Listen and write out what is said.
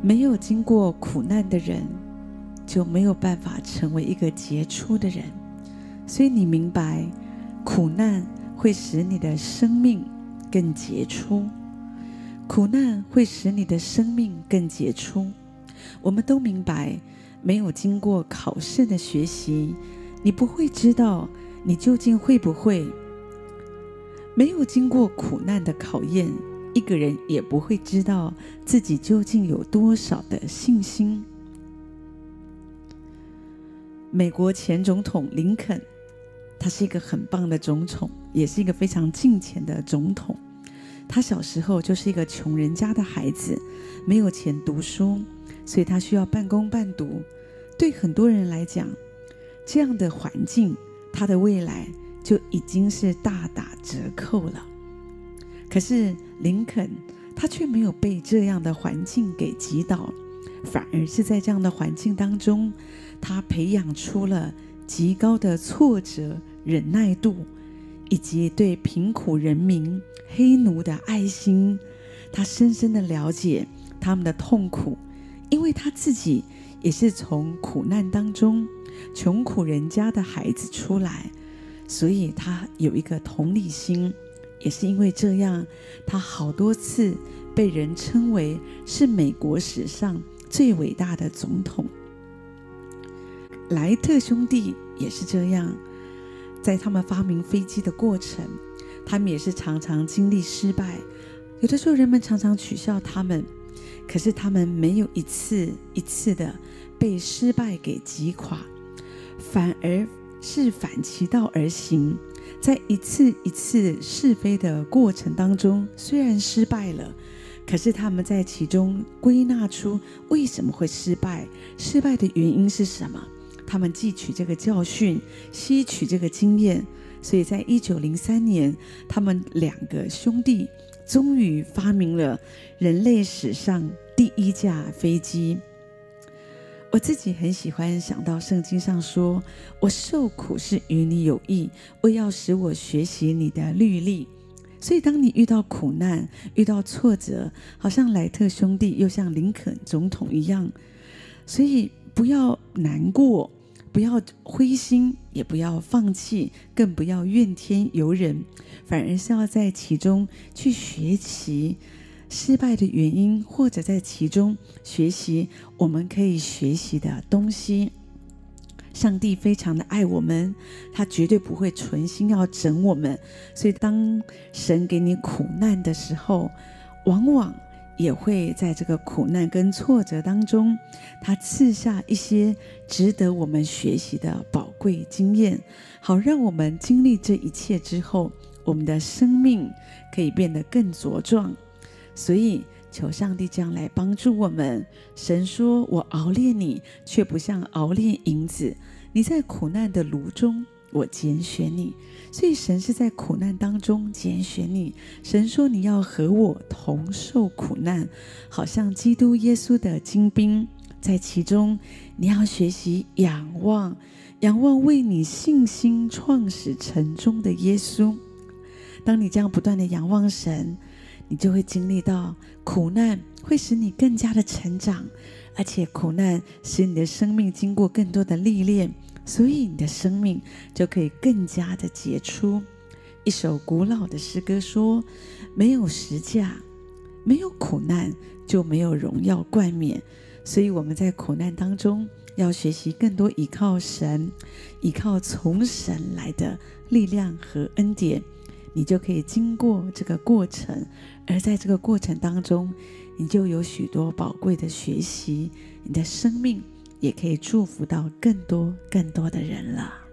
没有经过苦难的人，就没有办法成为一个杰出的人。所以你明白，苦难会使你的生命更杰出，苦难会使你的生命更杰出。我们都明白，没有经过考试的学习，你不会知道你究竟会不会；没有经过苦难的考验，一个人也不会知道自己究竟有多少的信心。美国前总统林肯，他是一个很棒的总统，也是一个非常敬虔的总统。他小时候就是一个穷人家的孩子，没有钱读书。所以他需要半工半读，对很多人来讲，这样的环境，他的未来就已经是大打折扣了。可是林肯，他却没有被这样的环境给击倒，反而是在这样的环境当中，他培养出了极高的挫折忍耐度，以及对贫苦人民、黑奴的爱心。他深深的了解他们的痛苦。因为他自己也是从苦难当中穷苦人家的孩子出来，所以他有一个同理心。也是因为这样，他好多次被人称为是美国史上最伟大的总统。莱特兄弟也是这样，在他们发明飞机的过程，他们也是常常经历失败，有的时候人们常常取笑他们。可是他们没有一次一次的被失败给击垮，反而是反其道而行，在一次一次试飞的过程当中，虽然失败了，可是他们在其中归纳出为什么会失败，失败的原因是什么？他们汲取这个教训，吸取这个经验，所以在一九零三年，他们两个兄弟。终于发明了人类史上第一架飞机。我自己很喜欢想到圣经上说：“我受苦是与你有益，为要使我学习你的律例。”所以，当你遇到苦难、遇到挫折，好像莱特兄弟又像林肯总统一样，所以不要难过。不要灰心，也不要放弃，更不要怨天尤人，反而是要在其中去学习失败的原因，或者在其中学习我们可以学习的东西。上帝非常的爱我们，他绝对不会存心要整我们，所以当神给你苦难的时候，往往。也会在这个苦难跟挫折当中，他赐下一些值得我们学习的宝贵经验，好让我们经历这一切之后，我们的生命可以变得更茁壮。所以，求上帝这样来帮助我们。神说：“我熬炼你，却不像熬炼银子。你在苦难的炉中。”我拣选你，所以神是在苦难当中拣选你。神说：“你要和我同受苦难，好像基督耶稣的精兵在其中。你要学习仰望，仰望为你信心创始成终的耶稣。当你这样不断的仰望神，你就会经历到苦难会使你更加的成长，而且苦难使你的生命经过更多的历练。”所以你的生命就可以更加的杰出。一首古老的诗歌说：“没有十架，没有苦难，就没有荣耀冠冕。”所以我们在苦难当中要学习更多依靠神，依靠从神来的力量和恩典，你就可以经过这个过程。而在这个过程当中，你就有许多宝贵的学习，你的生命。也可以祝福到更多更多的人了。